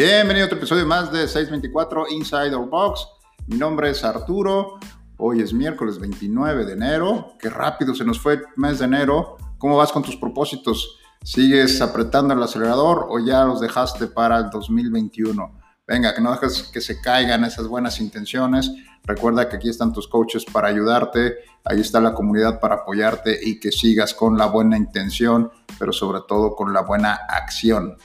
Bienvenido a otro episodio más de 624 Inside Our Box. Mi nombre es Arturo. Hoy es miércoles 29 de enero. Qué rápido se nos fue el mes de enero. ¿Cómo vas con tus propósitos? ¿Sigues apretando el acelerador o ya los dejaste para el 2021? Venga, que no dejes que se caigan esas buenas intenciones. Recuerda que aquí están tus coaches para ayudarte. Ahí está la comunidad para apoyarte y que sigas con la buena intención, pero sobre todo con la buena acción.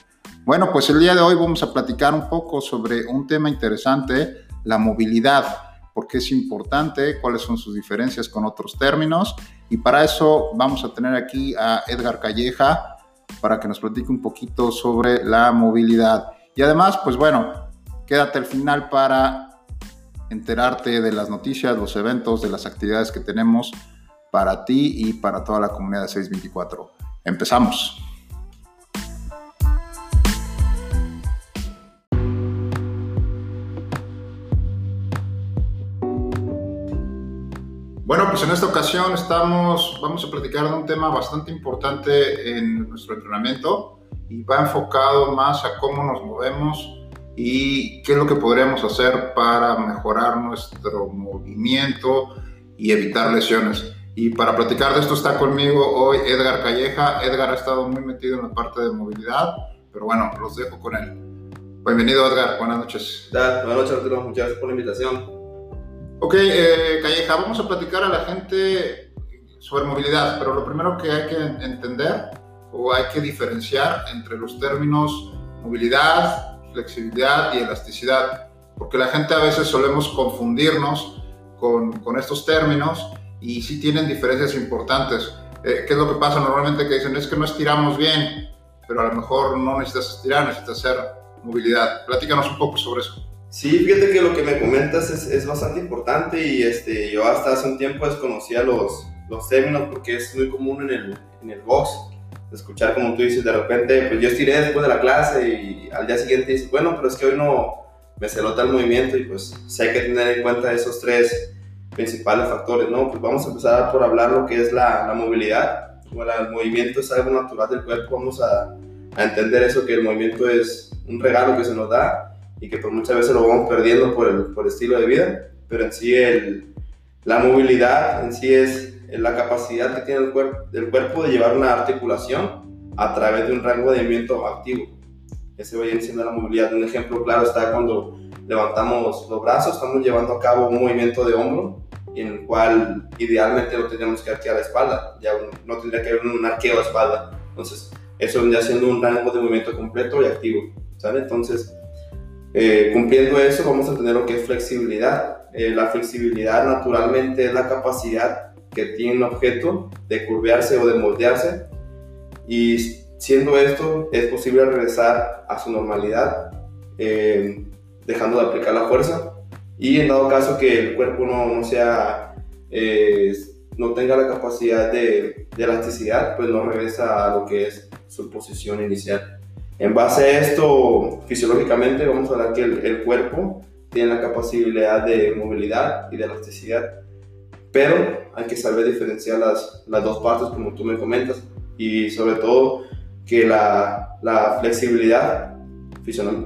Bueno, pues el día de hoy vamos a platicar un poco sobre un tema interesante, la movilidad, por qué es importante, cuáles son sus diferencias con otros términos. Y para eso vamos a tener aquí a Edgar Calleja para que nos platique un poquito sobre la movilidad. Y además, pues bueno, quédate al final para enterarte de las noticias, los eventos, de las actividades que tenemos para ti y para toda la comunidad de 624. Empezamos. Bueno, pues en esta ocasión estamos, vamos a platicar de un tema bastante importante en nuestro entrenamiento y va enfocado más a cómo nos movemos y qué es lo que podríamos hacer para mejorar nuestro movimiento y evitar lesiones. Y para platicar de esto está conmigo hoy Edgar Calleja. Edgar ha estado muy metido en la parte de movilidad, pero bueno, los dejo con él. Bienvenido Edgar, buenas noches. Buenas noches Arturo, muchas gracias por la invitación. Ok, eh, Calleja, vamos a platicar a la gente sobre movilidad, pero lo primero que hay que entender o hay que diferenciar entre los términos movilidad, flexibilidad y elasticidad, porque la gente a veces solemos confundirnos con, con estos términos y sí tienen diferencias importantes. Eh, ¿Qué es lo que pasa normalmente? Que dicen, es que no estiramos bien, pero a lo mejor no necesitas estirar, necesitas hacer movilidad. Platícanos un poco sobre eso. Sí, fíjate que lo que me comentas es, es, bastante importante y este, yo hasta hace un tiempo desconocía los, los términos porque es muy común en el, en el box escuchar como tú dices, de repente, pues yo estiré después de la clase y al día siguiente dices, bueno, pero es que hoy no me celota el movimiento y pues sí hay que tener en cuenta esos tres principales factores, ¿no? Pues vamos a empezar por hablar lo que es la, la movilidad. Bueno, el movimiento es algo natural del cuerpo, vamos a, a entender eso, que el movimiento es un regalo que se nos da y que por muchas veces lo vamos perdiendo por el, por estilo de vida, pero en sí el, la movilidad en sí es la capacidad que tiene el, cuerpo del cuerpo de llevar una articulación a través de un rango de movimiento activo. Ese viene siendo la movilidad. Un ejemplo claro está cuando levantamos los brazos, estamos llevando a cabo un movimiento de hombro en el cual idealmente no tendríamos que arquear la espalda, ya no tendría que haber un arqueo de espalda. Entonces, eso vendría siendo un rango de movimiento completo y activo, ¿sale? Entonces, eh, cumpliendo eso, vamos a tener lo que es flexibilidad. Eh, la flexibilidad naturalmente es la capacidad que tiene un objeto de curvearse o de moldearse. Y siendo esto es posible regresar a su normalidad eh, dejando de aplicar la fuerza. Y en dado caso que el cuerpo no, sea no tenga la capacidad de, de elasticidad pues no regresa a lo que es su posición inicial en base a esto, fisiológicamente, vamos a hablar que el, cuerpo tiene la capacidad de movilidad y de elasticidad, pero hay que saber diferenciar las, las dos partes, como tú me comentas, y sobre todo que la, la flexibilidad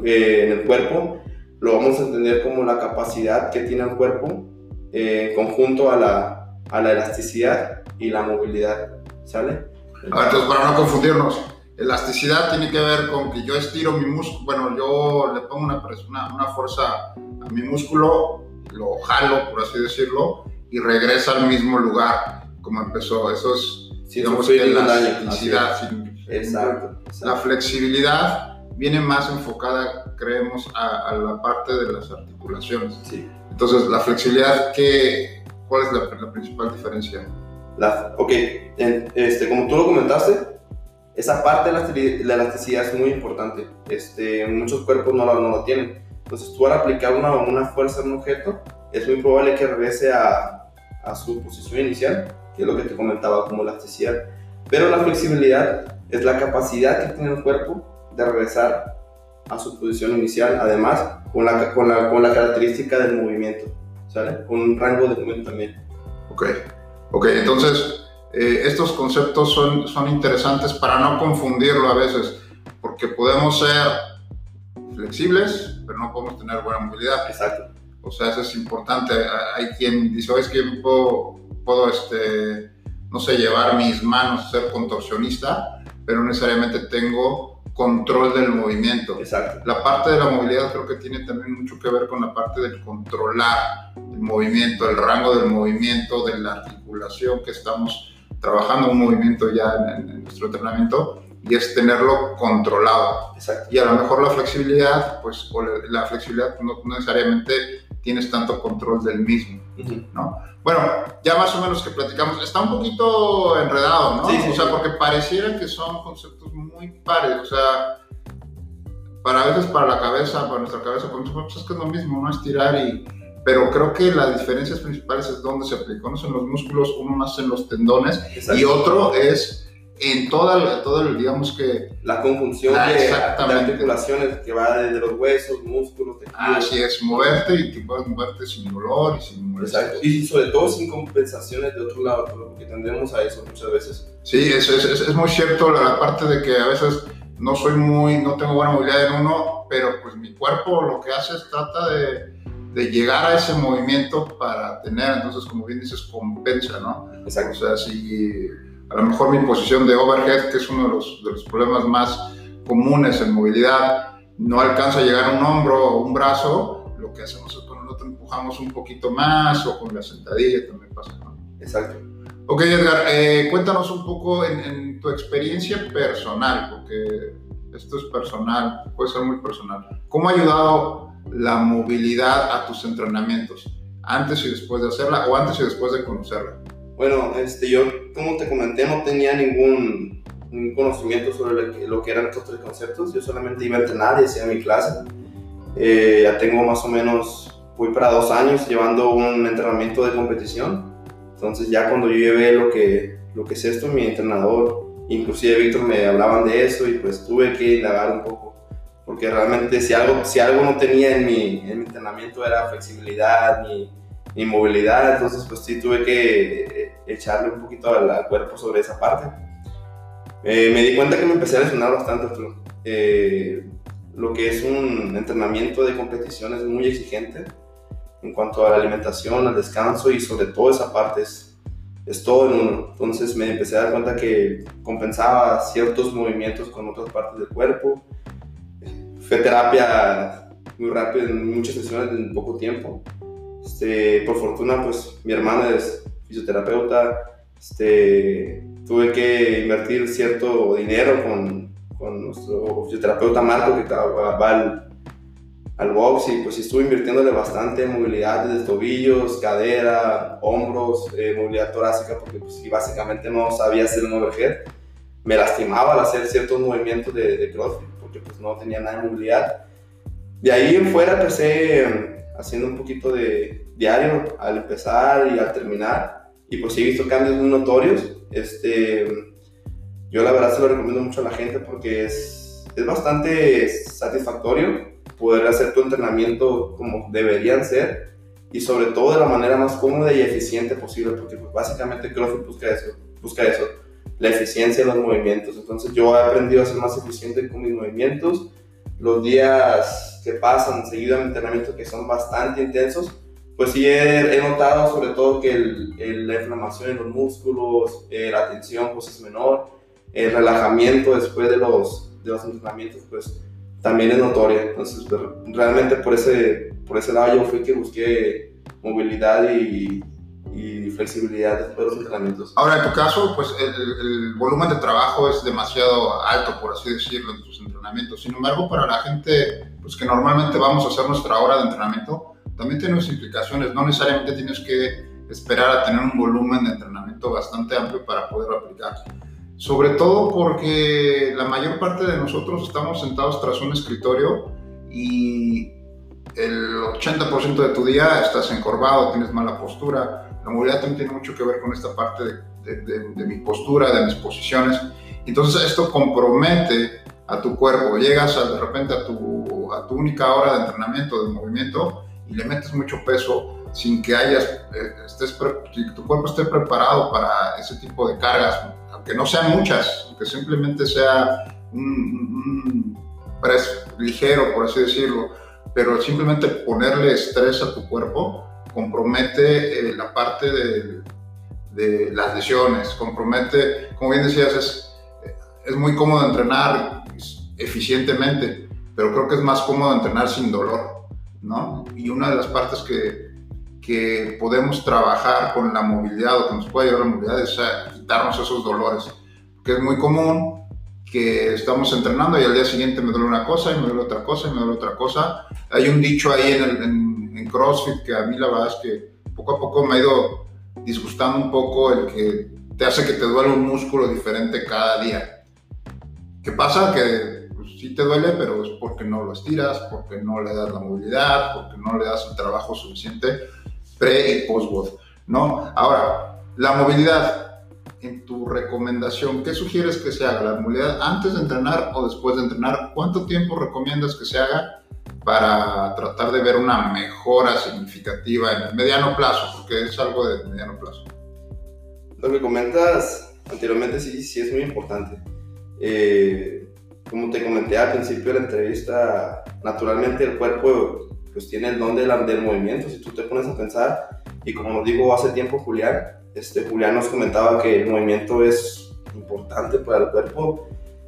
eh, en el cuerpo lo vamos a entender como la capacidad que tiene el cuerpo eh, conjunto a la, a la elasticidad y la movilidad. ¿Sale? entonces, para no confundirnos, Elasticidad tiene que ver con que yo estiro mi músculo, bueno, yo le pongo una, una, una fuerza a mi músculo, lo jalo, por así decirlo, y regresa al mismo lugar como empezó. Eso es, sí, digamos, que la elasticidad. Exacto, La flexibilidad viene más enfocada, creemos, a, la parte de las articulaciones. Sí. Entonces, la flexibilidad, ¿qué, ¿cuál es la, la principal diferencia? La, ok, este, como tú lo comentaste, esa parte de la elasticidad es muy importante. Este, muchos cuerpos no lo, no lo tienen. Entonces, tú al aplicar una, una fuerza en un objeto, es muy probable que regrese a, a su posición inicial, que es lo que te comentaba como elasticidad. Pero la flexibilidad es la capacidad que tiene el cuerpo de regresar a su posición inicial, además con la, con la, con la característica del movimiento, ¿sale? Con un rango de movimiento también. Ok, ok, entonces eh, estos conceptos son, son interesantes para no confundirlo a veces, porque podemos ser flexibles, pero no podemos tener buena movilidad. Exacto. O sea, eso es importante. Hay quien dice, oye, es que yo puedo, puedo este, no sé, llevar mis manos ser contorsionista, pero necesariamente tengo control del movimiento. Exacto. La parte de la movilidad creo que tiene también mucho que ver con la parte del controlar el movimiento, el rango del movimiento, de la articulación que estamos trabajando, un movimiento ya en, en nuestro entrenamiento, y es tenerlo controlado. Exacto. Y a lo mejor la flexibilidad, pues o la- flexibilidad no no necesariamente tienes tanto control del mismo, Ujú. ¿no? Bueno, ya más o menos que platicamos, está un poquito enredado, ¿no? Sí, sí, o sea, sí. porque pareciera que son conceptos muy pares, o sea, para a veces para la cabeza, para nuestra cabeza, pues pues, es que es lo mismo, ¿no? Estirar y... Pero creo que las diferencias principales es dónde se aplica. Uno es en los músculos, uno más en los tendones Exacto. y otro es en toda, la- todo el, digamos que, La conjunción Ah, de, articulaciones que va desde los huesos, músculos, tejidos. así es, moverte y que puedas moverte sin dolor y sin molestias. Exacto. Y sobre todo sin compensaciones de otro lado, porque tendemos a eso muchas veces. Sí, es, es, es, es muy cierto la, la parte de que a veces no soy muy, no tengo buena movilidad en uno, pero pues mi cuerpo lo que hace es trata de, de llegar a ese movimiento para tener, entonces como bien dices, compensa, ¿no? O Exacto. sea, si a lo mejor mi posición de overhead, que es uno de los, de los problemas más comunes en movilidad, no alcanza a llegar a un hombro o un brazo, lo que hacemos es con el otro empujamos un poquito más o con la sentadilla también pasa, ¿no? Exacto. Ok, Edgar, eh, cuéntanos un poco en, en tu experiencia personal, porque esto es personal, puede ser muy personal. ¿Cómo ha ayudado la movilidad a tus entrenamientos? Antes y después de hacerla o antes y después de conocerla. Bueno, este, yo, como te comenté, no tenía ningún, conocimiento sobre lo que, eran estos tres conceptos. Yo solamente iba a entrenar y hacía mi clase. Eh, ya tengo más o menos, voy para dos años llevando un entrenamiento de competición. Entonces ya cuando yo llevé lo que, lo que es esto, mi entrenador, inclusive Víctor, me hablaban de eso y pues tuve que indagar un poco. Porque realmente si algo, si algo no tenía en mi, en mi entrenamiento era flexibilidad ni, ni movilidad, entonces pues sí tuve que eh, echarle un poquito al, al cuerpo sobre esa parte. Eh, me di cuenta que me empecé a lesionar bastante. Eh, lo que es un entrenamiento de competición es muy exigente en cuanto a la alimentación, al descanso y sobre todo esa parte es, es todo en uno. Entonces me empecé a dar cuenta que compensaba ciertos movimientos con otras partes del cuerpo. Fue terapia muy rápido, en muchas sesiones en poco tiempo. Este, por fortuna, pues mi hermana es fisioterapeuta. Este, tuve que invertir cierto dinero con, con nuestro fisioterapeuta Marco, que va, al, al box, y pues estuve invirtiéndole bastante en movilidad desde tobillos, cadera, hombros, eh, movilidad torácica, porque pues, básicamente no sabía hacer un overhead. Me lastimaba al hacer ciertos movimientos de, de CrossFit, porque pues no tenía nada de movilidad. De ahí en fuera empecé eh, haciendo un poquito de diario al empezar y al terminar. Y pues he visto cambios muy notorios. Este, yo la verdad se lo recomiendo mucho a la gente porque es, es bastante satisfactorio poder hacer tu entrenamiento como deberían ser y sobre todo de la manera más cómoda y eficiente posible porque pues, básicamente CrossFit busca eso, busca eso, la eficiencia en los movimientos. Entonces yo he aprendido a ser más eficiente con mis movimientos. Los días que pasan seguido a mi entrenamiento que son bastante intensos, pues sí he, he notado sobre todo que el, el, la inflamación en los músculos, eh, la tensión pues es menor, el relajamiento después de los, de los entrenamientos pues también es notoria. Entonces pues, realmente por ese, por ese lado yo fui que busqué movilidad y, y flexibilidad después de los entrenamientos. Ahora, en tu caso, pues el, el, volumen de trabajo es demasiado alto, por así decirlo, en tus entrenamientos. Sin embargo, para la gente pues, que normalmente vamos a hacer nuestra hora de entrenamiento, también tiene sus implicaciones. No necesariamente tienes que esperar a tener un volumen de entrenamiento bastante amplio para poderlo aplicar. Sobre todo porque la mayor parte de nosotros estamos sentados tras un escritorio y el 80% de tu día estás encorvado, tienes mala postura. La movilidad también tiene mucho que ver con esta parte de, de, de, de mi postura, de mis posiciones. Entonces esto compromete a tu cuerpo. Llegas a, de repente a tu, a tu única hora de entrenamiento, de movimiento, y le metes mucho peso sin que hayas, eh, estés, tu cuerpo esté preparado para ese tipo de cargas, aunque no sean muchas, aunque simplemente sea un, un, press ligero, por así decirlo, pero simplemente ponerle estrés a tu cuerpo compromete eh, la parte de, las lesiones, compromete, como bien decías, es, es muy cómodo entrenar eficientemente, pero creo que es más cómodo entrenar sin dolor, ¿no? Y una de las partes que, que podemos trabajar con la movilidad o que nos puede ayudar la movilidad es a quitarnos esos dolores, que es muy común que estamos entrenando y al día siguiente me duele una cosa y me duele otra cosa y me duele otra cosa. Hay un dicho ahí en, el, en, en CrossFit que a mí la verdad es que poco a poco me ha ido disgustando un poco el que te hace que te duele un músculo diferente cada día. ¿Qué pasa? Que pues, sí te duele, pero es porque no lo estiras, porque no le das la movilidad, porque no le das el trabajo suficiente pre y post -WOD, ¿no? Ahora, la movilidad, en tu recomendación, ¿qué sugieres que se haga? ¿La movilidad antes de entrenar o después de entrenar? ¿Cuánto tiempo recomiendas que se haga para tratar de ver una mejora significativa en el mediano plazo? Porque es algo de mediano plazo. Lo que comentas anteriormente sí, sí es muy importante. Eh, como te comenté al principio de la entrevista, naturalmente el cuerpo pues tiene el don del, del movimiento, si tú te pones a pensar, y como nos dijo hace tiempo Julián, este, Julián nos comentaba que el movimiento es importante para el cuerpo.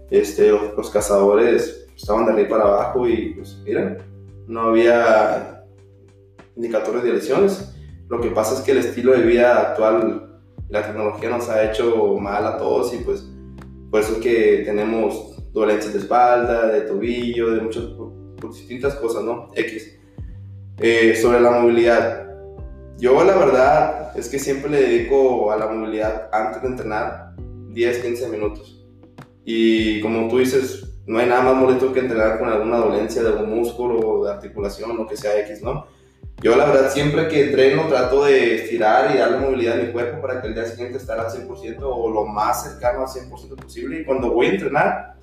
Este, los, cazadores estaban de arriba para abajo y pues mira, no había indicadores de lesiones. Lo que pasa es que el estilo de vida actual, la tecnología nos ha hecho mal a todos y pues por eso es que tenemos dolencias de espalda, de tobillo, de muchas, distintas cosas, ¿no? X. Eh, sobre la movilidad, yo la verdad es que siempre le dedico a la movilidad antes de entrenar 10, 15 minutos. Y como tú dices, no hay nada más molesto que entrenar con alguna dolencia de algún músculo de articulación, lo que sea X, ¿no? Yo la verdad siempre que entreno trato de estirar y darle movilidad a mi cuerpo para que el día siguiente esté al 100% o lo más cercano al 100% posible. Y cuando voy a entrenar,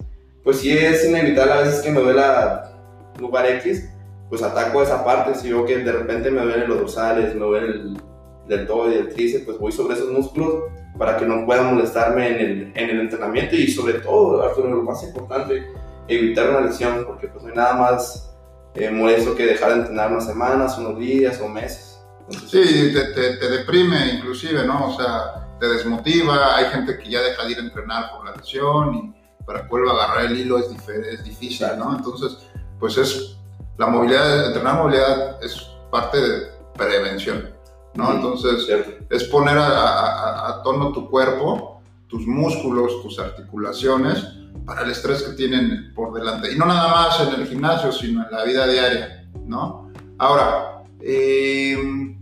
pues sí es inevitable a veces que me duela lugar X, pues ataco esa parte. Si veo que de repente me duelen los dorsales, me duele el deltoide y el tríceps, pues voy sobre esos músculos para que no puedan molestarme en el, en el entrenamiento y sobre todo, Arturo, lo más importante, evitar una lesión, porque pues no hay nada más eh, molesto que dejar de entrenar unas semanas, unos días o meses. sí, te, te, te, deprime inclusive, ¿no? O sea, te desmotiva, hay gente que ya deja de ir a entrenar por la lesión y para que vuelva a agarrar el hilo es, es difícil, ¿no? Entonces, pues es la movilidad, entrenar movilidad es parte de prevención, ¿no? Entonces, es poner a, a, tono tu cuerpo, tus músculos, tus articulaciones, para el estrés que tienen por delante. Y no nada más en el gimnasio, sino en la vida diaria, ¿no? Ahora, eh, en,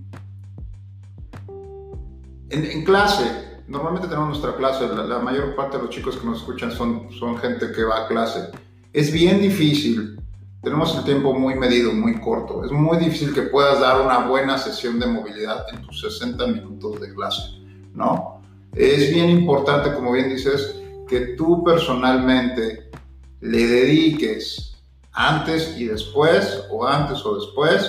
en, clase, normalmente tenemos nuestra clase, la, la, mayor parte de los chicos que nos escuchan son, son gente que va a clase. Es bien difícil tenemos el tiempo muy medido, muy corto. Es muy difícil que puedas dar una buena sesión de movilidad en tus 60 minutos de clase, ¿no? Es bien importante, como bien dices, que tú personalmente le dediques antes y después, o antes o después,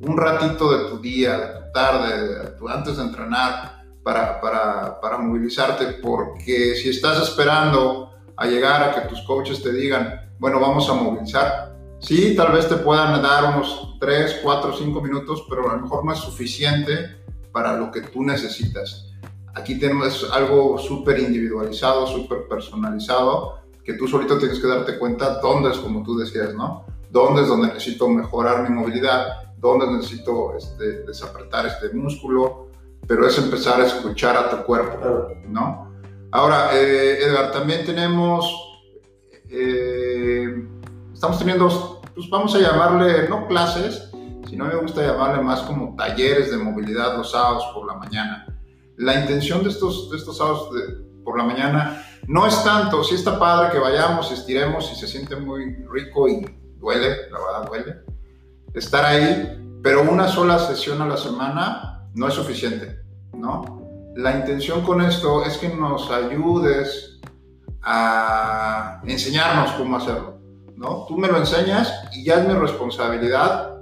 un ratito de tu día, de tu tarde, de tu, antes de entrenar, para, para, para movilizarte, porque si estás esperando a llegar a que tus coaches te digan, bueno, vamos a movilizar. Sí, tal vez te puedan dar unos 3, 4, 5 minutos, pero a lo mejor no es suficiente para lo que tú necesitas. Aquí tenemos algo súper individualizado, súper personalizado, que tú solito tienes que darte cuenta dónde es, como tú decías, ¿no? Dónde es donde necesito mejorar mi movilidad, dónde necesito este, desapretar este músculo, pero es empezar a escuchar a tu cuerpo, ¿no? Ahora, eh, Edgar, también tenemos eh, estamos teniendo, pues vamos a llamarle, no clases, sino me gusta llamarle más como talleres de movilidad los sábados por la mañana. La intención de estos, de estos sábados por la mañana no es tanto, si está padre que vayamos, estiremos y se siente muy rico y duele, la verdad duele, estar ahí, pero una sola sesión a la semana no es suficiente, ¿no? La intención con esto es que nos ayudes a enseñarnos cómo hacerlo, ¿no? Tú me lo enseñas y ya es mi responsabilidad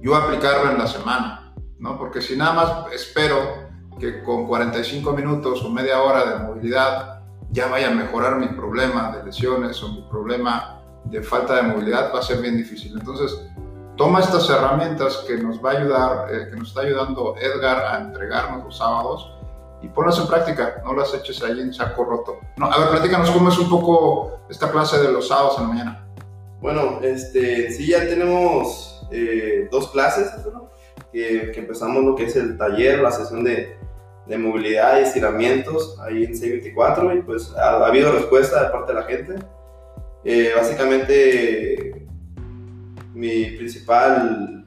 yo aplicarlo en la semana, ¿no? Porque si nada más espero que con 45 minutos o media hora de movilidad ya vaya a mejorar mi problema de lesiones o mi problema de falta de movilidad va a ser bien difícil. Entonces, toma estas herramientas que nos va a ayudar, eh, que nos está ayudando Edgar a entregarnos los sábados y ponlas en práctica, no las eches ahí en saco roto. No, a ver, platícanos cómo es un poco esta clase de los sábados en la mañana. Bueno, este, sí, ya tenemos eh, dos clases, que, que, empezamos lo que es el taller, la sesión de, de movilidad y estiramientos ahí en C24 y pues ha, ha, habido respuesta de parte de la gente. Eh, básicamente, mi principal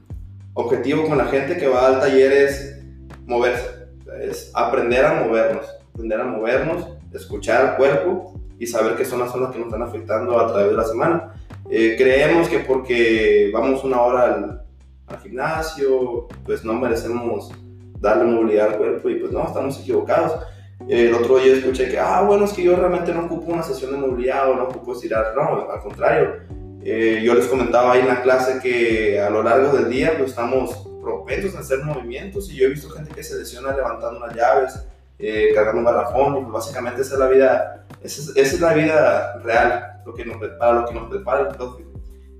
objetivo con la gente que va al taller es moverse, es aprender a movernos, aprender a movernos, escuchar el cuerpo y saber qué son las zonas que nos están afectando a través de la semana. Eh, creemos que porque vamos una hora al, al, gimnasio, pues no merecemos darle movilidad al cuerpo y pues no, estamos equivocados. El otro día escuché que, ah, bueno, es que yo realmente no ocupo una sesión de movilidad o no ocupo estirar. No, al contrario. Eh, yo les comentaba ahí en la clase que a lo largo del día pues estamos propensos a hacer movimientos y yo he visto gente que se lesiona levantando unas llaves, eh, cargando un garrafón y pues básicamente esa es la vida, esa es, esa es la vida real lo que nos prepara, lo que nos prepara el CrossFit.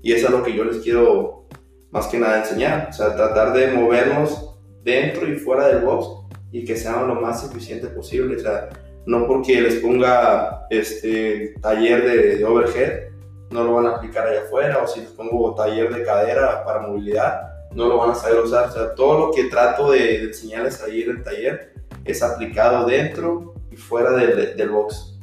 Y eso es lo que yo les quiero más que nada enseñar, o sea, tratar de movernos dentro y fuera del box y que sean lo más eficiente posible, o sea, no porque les ponga este taller de, de overhead, no lo van a aplicar allá afuera, o si les pongo taller de cadera para movilidad, no lo van a saber usar, o sea, todo lo que trato de, de enseñarles ahí en el taller es aplicado dentro y fuera del, del box.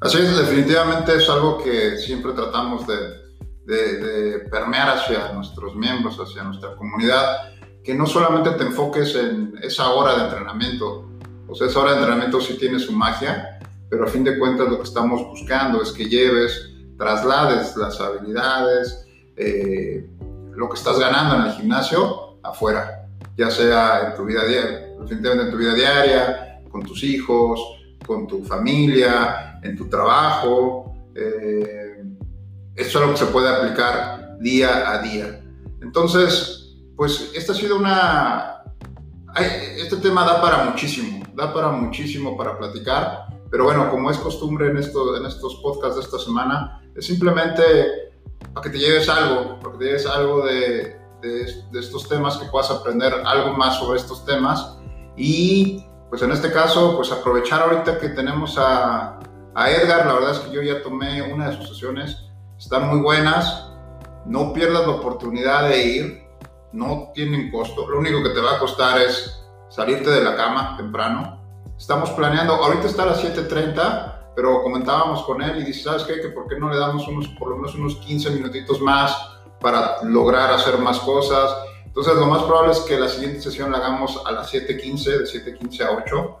Así es, definitivamente es algo que siempre tratamos de, de, permear hacia nuestros miembros, hacia nuestra comunidad, que no solamente te enfoques en esa hora de entrenamiento, o sea, esa hora de entrenamiento sí tiene su magia, pero a fin de cuentas lo que estamos buscando es que lleves, traslades las habilidades, eh, lo que estás ganando en el gimnasio afuera, ya sea en tu vida diaria, en tu vida diaria, con tus hijos, con tu familia, en tu trabajo. Eh, es algo que se puede aplicar día a día. Entonces, pues esta ha sido una... Este tema da para muchísimo, da para muchísimo para platicar, pero bueno, como es costumbre en, esto, en estos podcasts de esta semana, es simplemente para que te lleves algo, para que te lleves algo de, de, de estos temas, que puedas aprender algo más sobre estos temas. Y pues en este caso, pues aprovechar ahorita que tenemos a, a, Edgar, la verdad es que yo ya tomé una de sus sesiones, están muy buenas, no pierdas la oportunidad de ir, no tienen costo, lo único que te va a costar es salirte de la cama temprano. Estamos planeando, ahorita está a las 7.30, pero comentábamos con él y dice, ¿sabes qué? Que por qué no le damos unos, por lo menos unos 15 minutitos más para lograr hacer más cosas entonces, lo más probable es que la siguiente sesión la hagamos a las 7.15, de 7.15 a 8.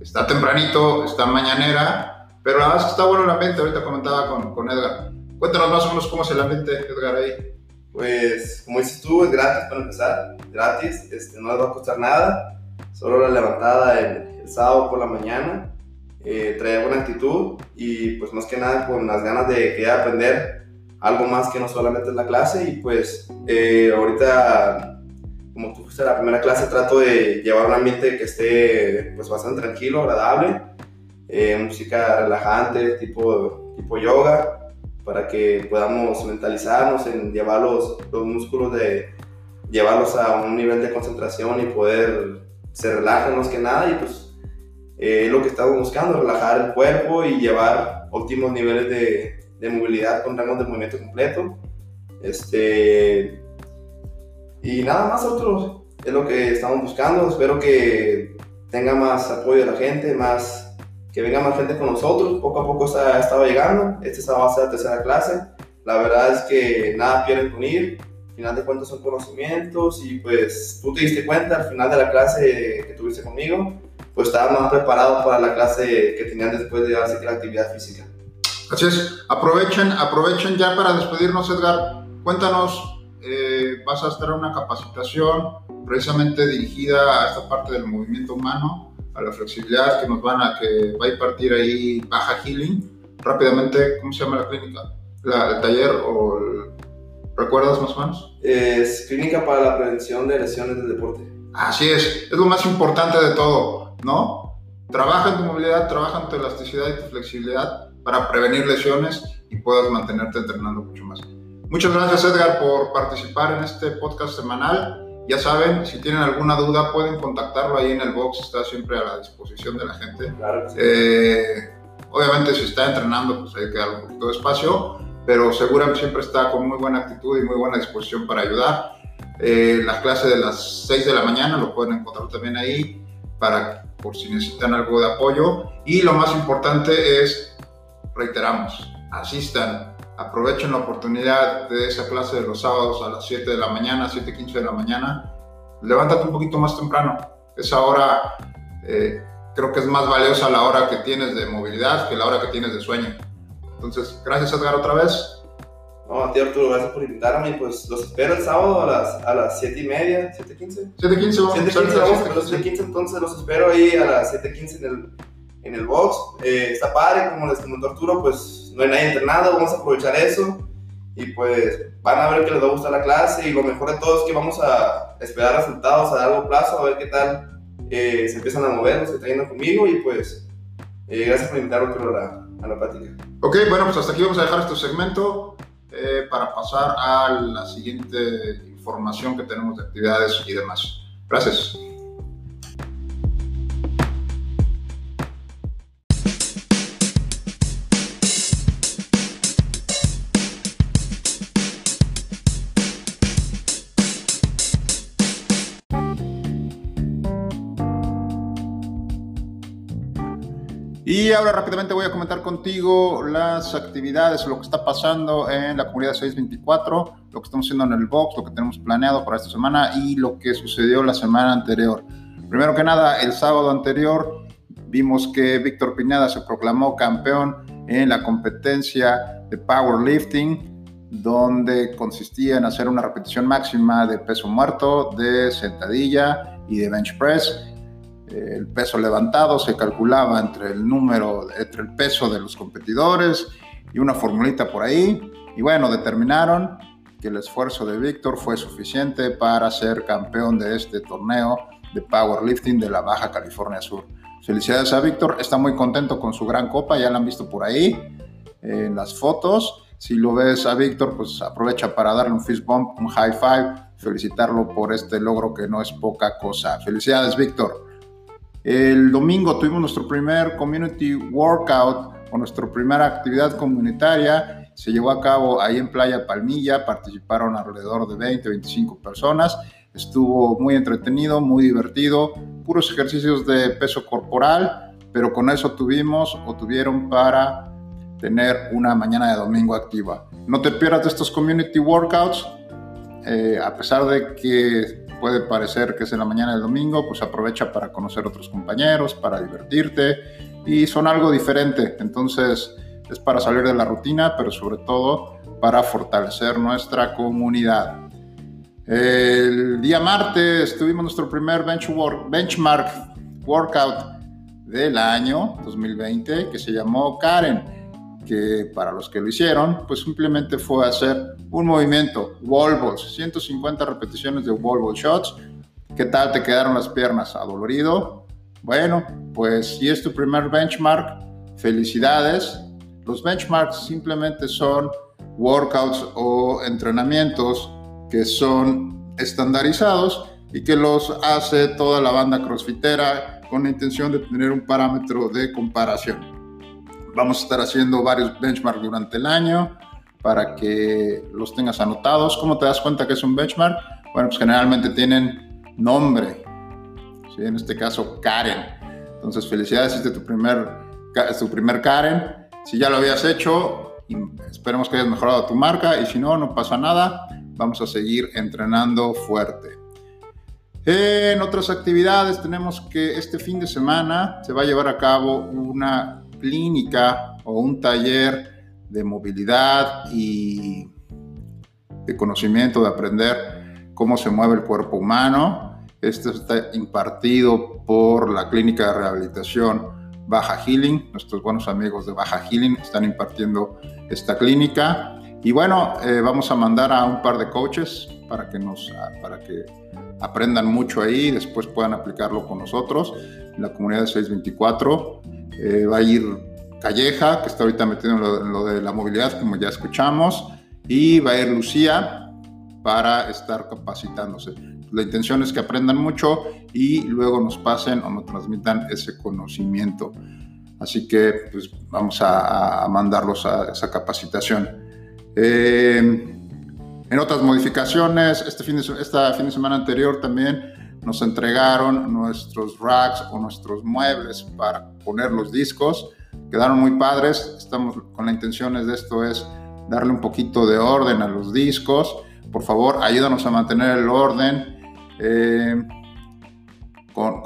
Está tempranito, está mañanera, pero la verdad es que está bueno el ambiente. Ahorita comentaba con, con Edgar. Cuéntanos más o menos cómo es el ambiente, Edgar, ahí. Pues, como dices tú, es gratis para empezar, gratis, este, no les va a costar nada, solo la levantada el, el sábado por la mañana, eh, buena actitud y pues más que nada con las ganas de querer aprender algo más que no solamente la clase. Y pues eh, ahorita como tú fuiste la primera clase trato de llevar un ambiente que esté pues bastante tranquilo, agradable, eh, música relajante tipo, tipo yoga para que podamos mentalizarnos en llevar los, los músculos de llevarlos a un nivel de concentración y poder se relajen más que nada. Y pues eh, lo que estamos buscando, relajar el cuerpo y llevar óptimos niveles de, de movilidad con rangos de movimiento completo. Este, y nada más otros, es lo que estamos buscando. Espero que tenga más apoyo de la gente, más, que venga más gente con nosotros. Poco a poco está, estado llegando. Esta va a ser la tercera clase. La verdad es que nada pierden con ir. Al final de cuentas son conocimientos y pues tú te diste cuenta al final de la clase que tuviste conmigo, pues estaba más preparado para la clase que tenían después de hacer la actividad física. Así es, aprovechen, aprovechen ya para despedirnos, Edgar. Cuéntanos, eh, vas a estar en una capacitación precisamente dirigida a esta parte del movimiento humano, a la flexibilidad que nos van a, que va a impartir ahí Baja Healing. Rápidamente, ¿cómo se llama la clínica? La, ¿El taller o el, recuerdas más o menos? Es Clínica para la Prevención de Lesiones del Deporte. Así es, es lo más importante de todo, ¿no? Trabaja en tu movilidad, trabaja en tu elasticidad y tu flexibilidad para prevenir lesiones y puedas mantenerte entrenando mucho más. Muchas gracias Edgar por participar en este podcast semanal. Ya saben, si tienen alguna duda pueden contactarlo ahí en el box, está siempre a la disposición de la gente. Claro sí. Eh, obviamente si está entrenando pues hay que darle un poquito de espacio, pero seguramente siempre está con muy buena actitud y muy buena disposición para ayudar. Eh, la clase de las 6 de la mañana lo pueden encontrar también ahí para por si necesitan algo de apoyo. Y lo más importante es, reiteramos, asistan, aprovechen la oportunidad de esa clase de los sábados a las 7 de la mañana, 7.15 de la mañana. Levántate un poquito más temprano. Esa hora eh, creo que es más valiosa la hora que tienes de movilidad que la hora que tienes de sueño. Entonces, gracias Edgar otra vez. No, a ti Arturo, gracias por invitarme. Pues los espero el sábado a las, a las 7 y media, 7.15. 7.15 vamos a 7.15 empezar, vamos, 7:15. los 7.15 entonces los espero ahí a las 7.15 en el, en el box. Eh, está padre, como les comentó Arturo, pues no hay nadie entrenado, vamos a aprovechar eso. Y pues van a ver que les va a gustar la clase y lo mejor de todo es que vamos a esperar resultados a largo plazo, a ver qué tal eh, se empiezan a mover los que están yendo conmigo y pues eh, gracias por invitarme Arturo, a la, a la plática. Ok, bueno, pues hasta aquí vamos a dejar este segmento eh, para pasar a la siguiente información que tenemos de actividades y demás. Gracias. Y ahora rápidamente voy a comentar contigo las actividades, lo que está pasando en la comunidad 624, lo que estamos haciendo en el box, lo que tenemos planeado para esta semana y lo que sucedió la semana anterior. Primero que nada, el sábado anterior vimos que Víctor Pineda se proclamó campeón en la competencia de powerlifting, donde consistía en hacer una repetición máxima de peso muerto, de sentadilla y de bench press el peso levantado se calculaba entre el número, entre el peso de los competidores y una formulita por ahí. Y bueno, determinaron que el esfuerzo de Víctor fue suficiente para ser campeón de este torneo de powerlifting de la Baja California Sur. Felicidades a Víctor, está muy contento con su gran copa, ya la han visto por ahí en las fotos. Si lo ves a Víctor, pues aprovecha para darle un fist bump, un high five, felicitarlo por este logro que no es poca cosa. Felicidades, Víctor. El domingo tuvimos nuestro primer community workout o nuestra primera actividad comunitaria. Se llevó a cabo ahí en Playa Palmilla. Participaron alrededor de 20, 25 personas. Estuvo muy entretenido, muy divertido. Puros ejercicios de peso corporal, pero con eso tuvimos o tuvieron para tener una mañana de domingo activa. No te pierdas de estos community workouts. Eh, a pesar de que puede parecer que es en la mañana del domingo, pues aprovecha para conocer otros compañeros, para divertirte y son algo diferente. Entonces es para salir de la rutina, pero sobre todo para fortalecer nuestra comunidad. El día martes tuvimos nuestro primer benchmark workout del año 2020 que se llamó Karen, que para los que lo hicieron, pues simplemente fue hacer un movimiento, wall balls, 150 repeticiones de wall ball shots. ¿Qué tal te quedaron las piernas? ¿Adolorido? Bueno, pues si es tu primer benchmark, felicidades. Los benchmarks simplemente son workouts o entrenamientos que son estandarizados y que los hace toda la banda crossfitera con la intención de tener un parámetro de comparación. Vamos a estar haciendo varios benchmarks durante el año para que los tengas anotados. ¿Cómo te das cuenta que es un benchmark? Bueno, pues generalmente tienen nombre. ¿sí? En este caso, Karen. Entonces, felicidades, es tu primer, tu primer Karen. Si ya lo habías hecho, esperemos que hayas mejorado tu marca y si no, no pasa nada. Vamos a seguir entrenando fuerte. En otras actividades tenemos que este fin de semana se va a llevar a cabo una clínica o un taller de movilidad y de conocimiento, de aprender cómo se mueve el cuerpo humano. Esto está impartido por la clínica de rehabilitación Baja Healing. Nuestros buenos amigos de Baja Healing están impartiendo esta clínica. Y bueno, eh, vamos a mandar a un par de coaches para que, nos, para que aprendan mucho ahí y después puedan aplicarlo con nosotros. En la comunidad de 624 eh, va a ir Calleja, que está ahorita metido en lo, de la movilidad, como ya escuchamos, y va a ir Lucía para estar capacitándose. La intención es que aprendan mucho y luego nos pasen o nos transmitan ese conocimiento. Así que pues, vamos a, mandarlos a esa capacitación. Eh, en otras modificaciones, este fin, esta fin de semana anterior también nos entregaron nuestros racks o nuestros muebles para poner los discos. Quedaron muy padres. Estamos con la intención de esto es darle un poquito de orden a los discos. Por favor, ayúdanos a mantener el orden eh, con,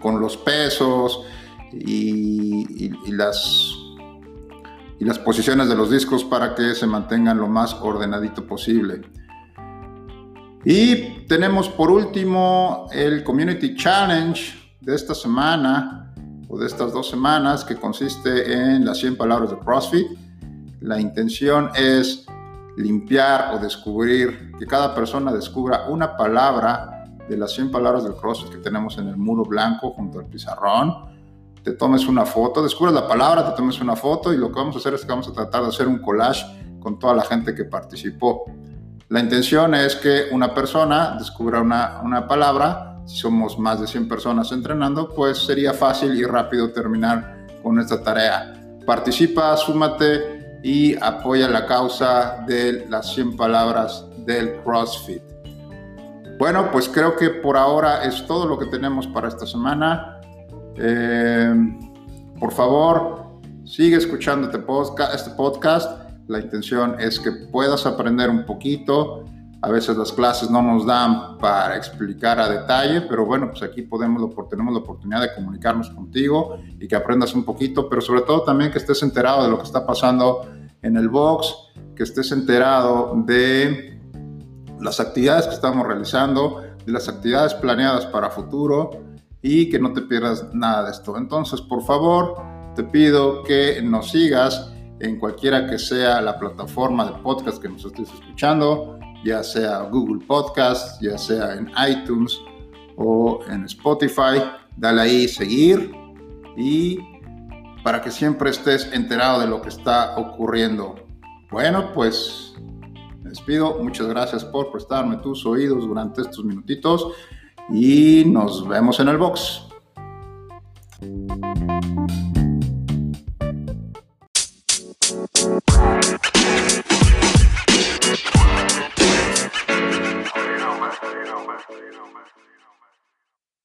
con, los pesos y, las, y las posiciones de los discos para que se mantengan lo más ordenadito posible. Y tenemos por último el Community Challenge de esta semana o de estas dos semanas que consiste en las 100 palabras de CrossFit. La intención es limpiar o descubrir, que cada persona descubra una palabra de las 100 palabras del CrossFit que tenemos en el muro blanco junto al pizarrón. Te tomes una foto, descubres la palabra, te tomes una foto y lo que vamos a hacer es que vamos a tratar de hacer un collage con toda la gente que participó. La intención es que una persona descubra una, una palabra. Si somos más de 100 personas entrenando, pues sería fácil y rápido terminar con esta tarea. Participa, súmate y apoya la causa de las 100 palabras del CrossFit. Bueno, pues creo que por ahora es todo lo que tenemos para esta semana. Eh, por favor, sigue escuchando este. Este podcast la intención es que puedas aprender un poquito. A veces las clases no nos dan para explicar a detalle, pero bueno, pues aquí podemos, tenemos la oportunidad de comunicarnos contigo y que aprendas un poquito, pero sobre todo también que estés enterado de lo que está pasando en el box, que estés enterado de las actividades que estamos realizando, de las actividades planeadas para futuro y que no te pierdas nada de esto. Entonces, por favor, te pido que nos sigas en cualquiera que sea la plataforma de podcast que nos estés escuchando, ya sea Google Podcast, ya sea en iTunes o en Spotify. Dale ahí seguir y para que siempre estés enterado de lo que está ocurriendo. Bueno, pues me despido. Muchas gracias por prestarme tus oídos durante estos minutitos y nos vemos en el box.